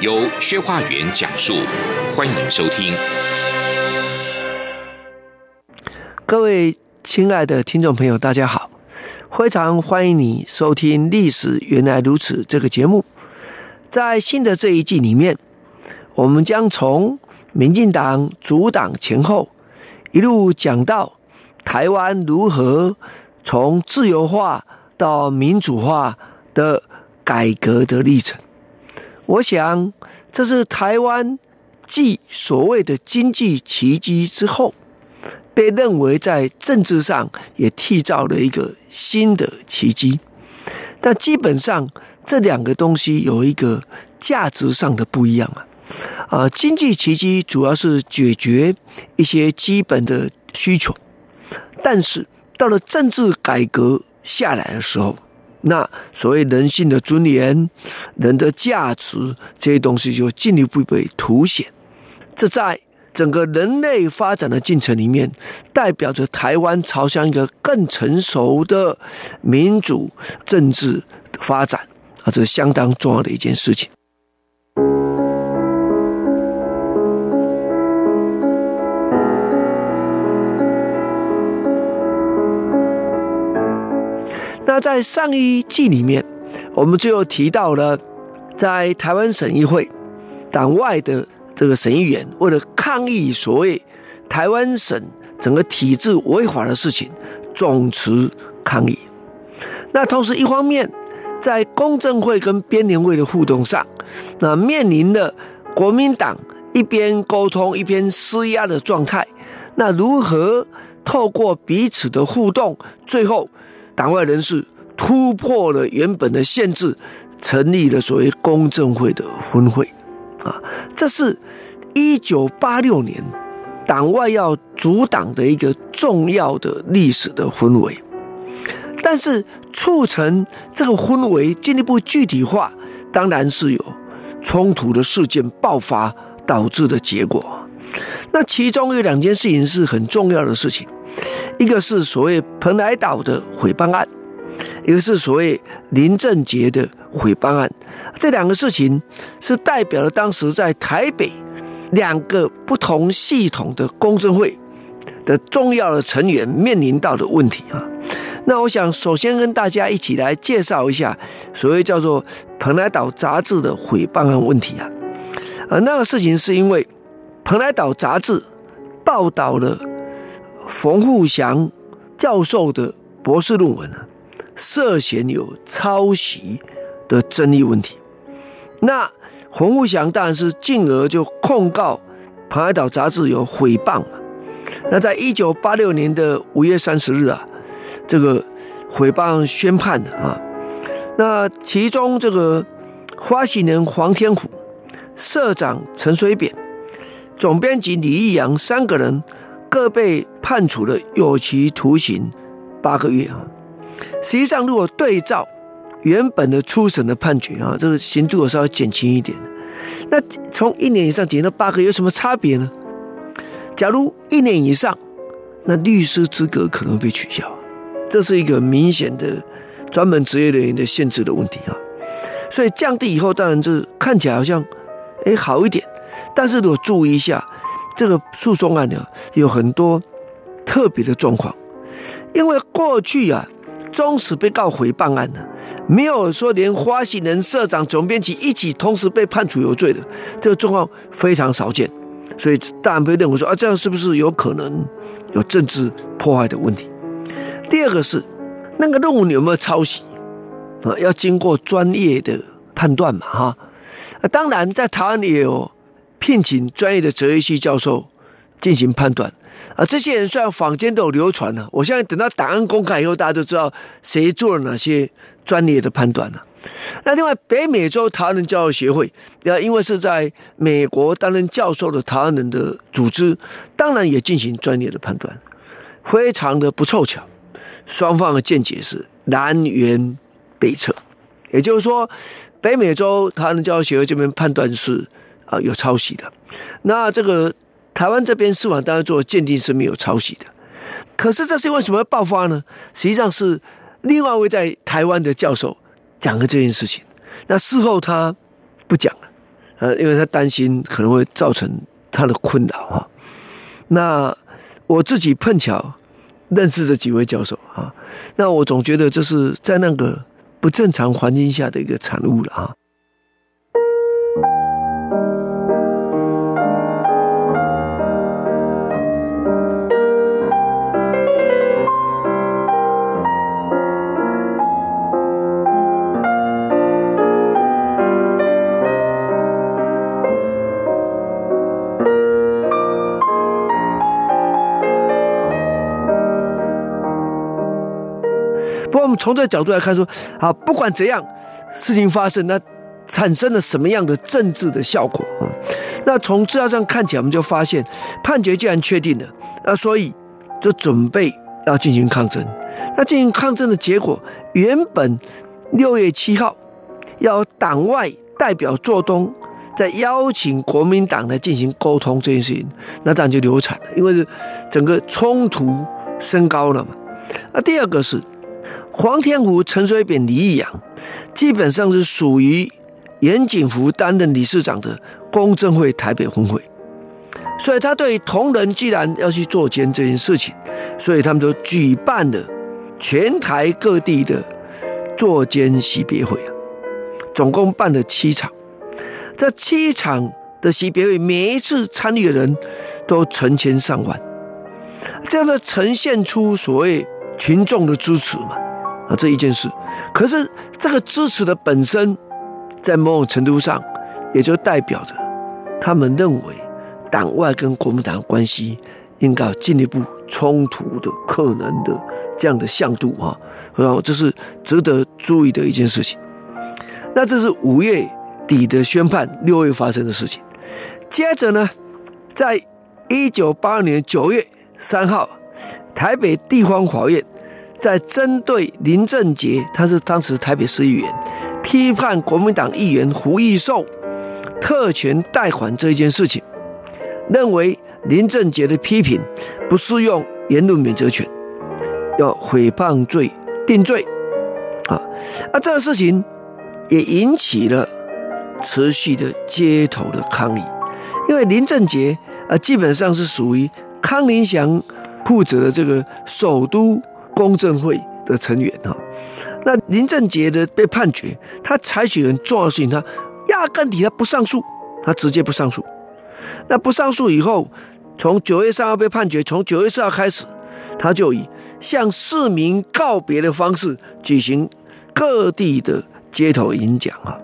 由薛化元讲述，欢迎收听。各位亲爱的听众朋友，大家好，非常欢迎你收听《历史原来如此》这个节目。在新的这一季里面，我们将从民进党主党前后一路讲到台湾如何从自由化到民主化的。改革的历程，我想这是台湾继所谓的经济奇迹之后，被认为在政治上也缔造了一个新的奇迹。但基本上这两个东西有一个价值上的不一样啊。啊，经济奇迹主要是解决一些基本的需求，但是到了政治改革下来的时候，那所谓人性的尊严、人的价值这些东西就进一步被凸显。这在整个人类发展的进程里面，代表着台湾朝向一个更成熟的民主政治发展啊，这是相当重要的一件事情。在上一季里面，我们就提到了，在台湾省议会党外的这个省议员，为了抗议所谓台湾省整个体制违法的事情，总辞抗议。那同时，一方面在公政会跟编联会的互动上，那面临了国民党一边沟通一边施压的状态。那如何透过彼此的互动，最后？党外人士突破了原本的限制，成立了所谓公政会的分会，啊，这是一九八六年党外要组党的一个重要的历史的氛围。但是促成这个氛围进一步具体化，当然是有冲突的事件爆发导致的结果。那其中有两件事情是很重要的事情。一个是所谓蓬莱岛的毁谤案，一个是所谓林正杰的诽谤案，这两个事情是代表了当时在台北两个不同系统的公证会的重要的成员面临到的问题啊。那我想首先跟大家一起来介绍一下所谓叫做蓬莱岛杂志的诽谤案问题啊。呃，那个事情是因为蓬莱岛杂志报道了。冯富祥教授的博士论文啊，涉嫌有抄袭的争议问题。那冯沪祥当然是进而就控告《蓬海岛杂志》有诽谤。那在一九八六年的五月三十日啊，这个诽谤宣判的啊。那其中这个发行人黄天虎、社长陈水扁、总编辑李义阳三个人。各被判处了有期徒刑八个月啊！实际上，如果对照原本的初审的判决啊，这个刑度有稍微减轻一点。那从一年以上减到八个，有什么差别呢？假如一年以上，那律师资格可能被取消，这是一个明显的专门职业人员的限制的问题啊。所以降低以后，当然这看起来好像哎好一点，但是如果注意一下。这个诉讼案呢，有很多特别的状况，因为过去啊，中时被告诽谤案的，没有说连发行人、社长、总编辑一起同时被判处有罪的，这个状况非常少见，所以大家会认为说啊，这样是不是有可能有政治破坏的问题？第二个是那个论文有没有抄袭啊？要经过专业的判断嘛，哈，当然在台湾也有。聘请专业的哲学系教授进行判断。啊，这些人虽然坊间都有流传呢，我相信等到档案公开以后，大家都知道谁做了哪些专业的判断了。那另外，北美洲台湾人教育协会，呃，因为是在美国担任教授的台湾人的组织，当然也进行专业的判断，非常的不凑巧，双方的见解是南辕北辙，也就是说，北美洲台湾人教育协会这边判断是啊有抄袭的，那这个台湾这边司法单位做鉴定是没有抄袭的，可是这是为什么要爆发呢？实际上是另外一位在台湾的教授。讲了这件事情，那事后他不讲了，呃，因为他担心可能会造成他的困扰啊。那我自己碰巧认识这几位教授啊，那我总觉得这是在那个不正常环境下的一个产物了啊。我们从这个角度来看，说啊，不管怎样，事情发生，那产生了什么样的政治的效果啊？那从资料上看起来，我们就发现，判决既然确定了，那所以就准备要进行抗争。那进行抗争的结果，原本六月七号要党外代表做东，再邀请国民党来进行沟通这件事情，那当然就流产了，因为是整个冲突升高了嘛。那第二个是。黄天福、陈水扁、李义阳，基本上是属于严景福担任理事长的公正会台北分会，所以他对同仁既然要去做监这件事情，所以他们就举办了全台各地的坐监惜别会，总共办了七场，这七场的惜别会，每一次参与的人都成千上万，这样的呈现出所谓群众的支持嘛。啊，这一件事，可是这个支持的本身，在某种程度上，也就代表着他们认为党外跟国民党关系应该进一步冲突的可能的这样的向度啊，然后这是值得注意的一件事情。那这是五月底的宣判，六月发生的事情。接着呢，在一九八二年九月三号，台北地方法院。在针对林正杰，他是当时台北市议员，批判国民党议员胡义寿特权贷款这一件事情，认为林正杰的批评不适用言论免责权，要诽谤罪定罪。啊，那这个事情也引起了持续的街头的抗议，因为林正杰啊，基本上是属于康宁祥负责的这个首都。公正会的成员哈，那林正杰的被判决，他采取很重要的事情，他压根底他不上诉，他直接不上诉。那不上诉以后，从九月三号被判决，从九月四号开始，他就以向市民告别的方式举行各地的街头演讲啊。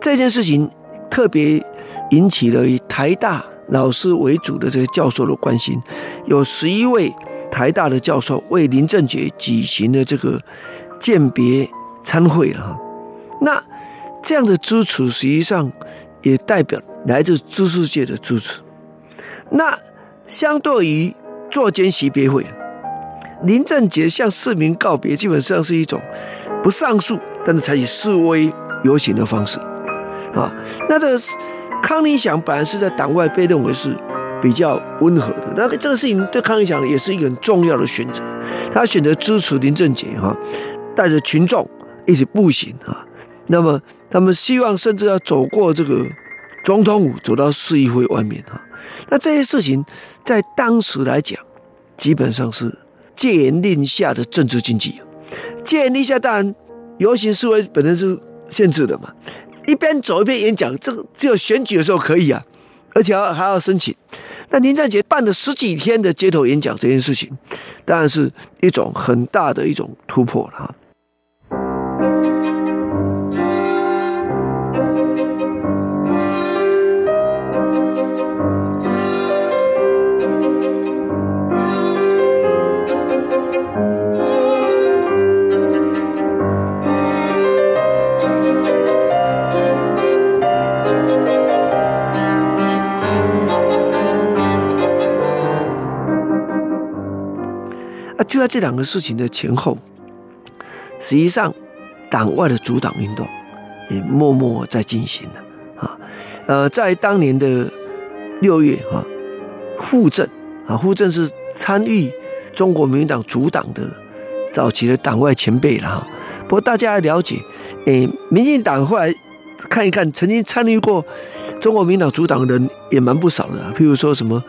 这件事情特别引起了台大老师为主的这些教授的关心，有十一位。台大的教授为林正杰举行了这个鉴别参会了哈，那这样的支持实际上也代表来自知识界的支持。那相对于作监惜别会，林正杰向市民告别，基本上是一种不上诉，但是采取示威游行的方式啊。那这个康宁祥本来是在党外被认为是。比较温和的，那这个事情对康宁祥也是一个很重要的选择。他选择支持林正杰哈，带着群众一起步行啊。那么他们希望甚至要走过这个总统府，走到市议会外面哈。那这些事情在当时来讲，基本上是戒严令下的政治经济。戒严令下当然游行示威本身是限制的嘛，一边走一边演讲，这个只有选举的时候可以啊。而且还要申请，那林占杰办了十几天的街头演讲这件事情，当然是一种很大的一种突破了哈。在这两个事情的前后，实际上党外的组党运动也默默在进行了啊。呃，在当年的六月啊，傅政啊，傅政是参与中国民民党组党的早期的党外前辈了哈。不过大家要了解，诶，民进党后来看一看，曾经参与过中国民党组党的人也蛮不少的，譬如说什么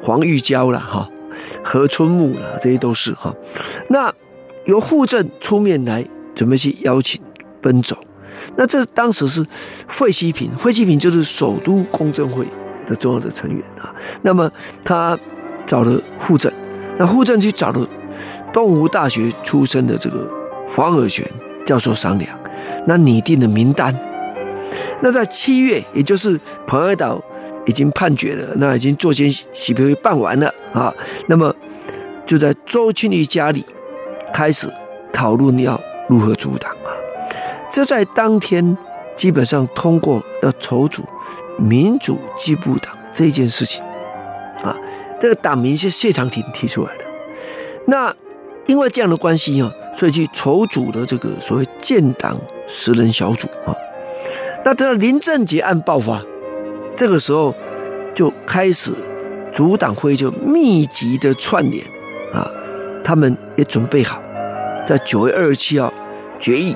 黄玉娇了哈。何春木了，这些都是哈。那由傅政出面来准备去邀请奔走。那这当时是惠西平，惠西平就是首都公政会的重要的成员啊。那么他找了傅政，那傅政去找了东吴大学出身的这个黄尔玄教授商量，那拟定了名单。那在七月，也就是彭二岛。已经判决了，那已经作监习评会办完了啊。那么就在周庆育家里开始讨论要如何组党啊。这在当天基本上通过要筹组民主进步党这件事情啊。这个党名是谢长廷提出来的。那因为这样的关系啊，所以去筹组了这个所谓建党十人小组啊。那等到林正杰案爆发。这个时候就开始组党会就密集的串联啊，他们也准备好，在九月二十七号决议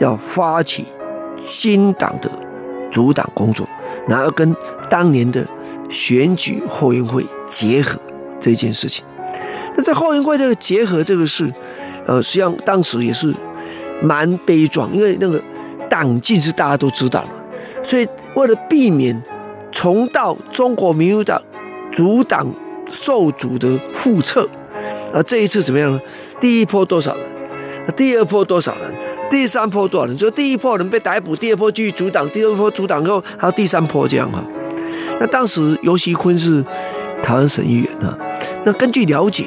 要发起新党的组党工作，然后跟当年的选举后援会结合这件事情。那在后援会这个结合这个事，呃，实际上当时也是蛮悲壮，因为那个党纪是大家都知道的，所以为了避免。重蹈中国民主党阻挡受阻的覆辙，啊，这一次怎么样呢？第一波多少人？第二波多少人？第三波多少人？就第一波人被逮捕，第二波继续阻挡，第二波阻挡后还有第三波这样哈。那当时游锡堃是台湾省议员啊。那根据了解，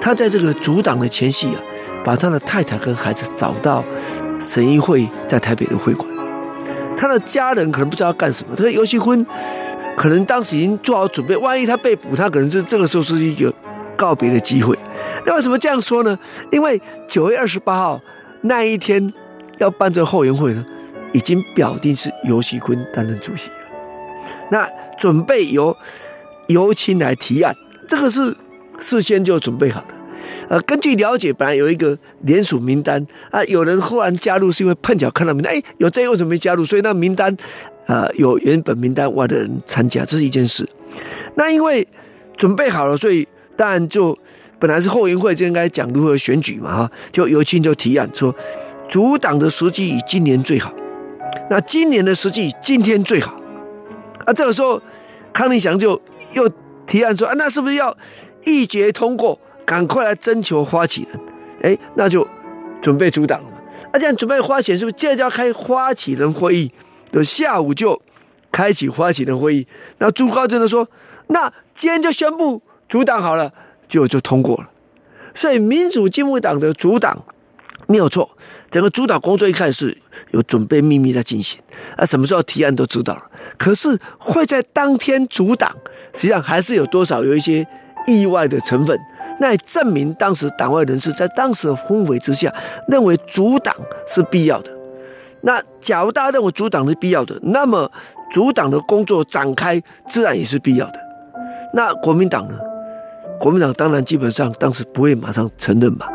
他在这个阻挡的前夕啊，把他的太太跟孩子找到省议会在台北的会馆。他的家人可能不知道要干什么，这个游锡坤可能当时已经做好准备，万一他被捕，他可能是这个时候是一个告别的机会。那为什么这样说呢？因为九月二十八号那一天要办这个后援会呢，已经表定是游锡坤担任主席了。那准备由尤青来提案，这个是事先就准备好的。呃，根据了解，本来有一个联署名单啊，有人忽然加入，是因为碰巧看到名单，哎，有这个为什么没加入？所以那名单啊，有原本名单外的人参加，这是一件事。那因为准备好了，所以当然就本来是后援会就应该讲如何选举嘛，哈，就游青就提案说，组党的时机以今年最好，那今年的时机今天最好。啊，这个时候康宁祥就又提案说，啊，那是不是要一决通过？赶快来征求发起人，哎，那就准备阻挡了。那这样准备发起人，是不是接着要开发起人会议？就下午就开启发起人会议。那朱高正就说：“那今天就宣布阻挡好了，就就通过了。”所以民主进步党的阻挡没有错，整个组党工作一开始有准备秘密在进行，啊，什么时候提案都知道了。可是会在当天阻挡，实际上还是有多少有一些意外的成分。那也证明当时党外人士在当时的氛围之下，认为阻挡是必要的。那假如大家认为阻挡是必要的，那么阻挡的工作展开自然也是必要的。那国民党呢？国民党当然基本上当时不会马上承认吧。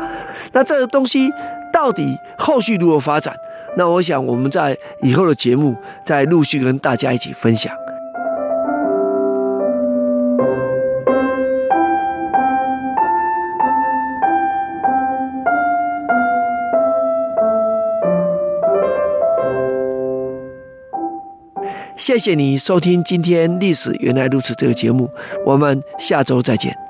那这个东西到底后续如何发展？那我想我们在以后的节目再陆续跟大家一起分享。谢谢你收听今天《历史原来如此》这个节目，我们下周再见。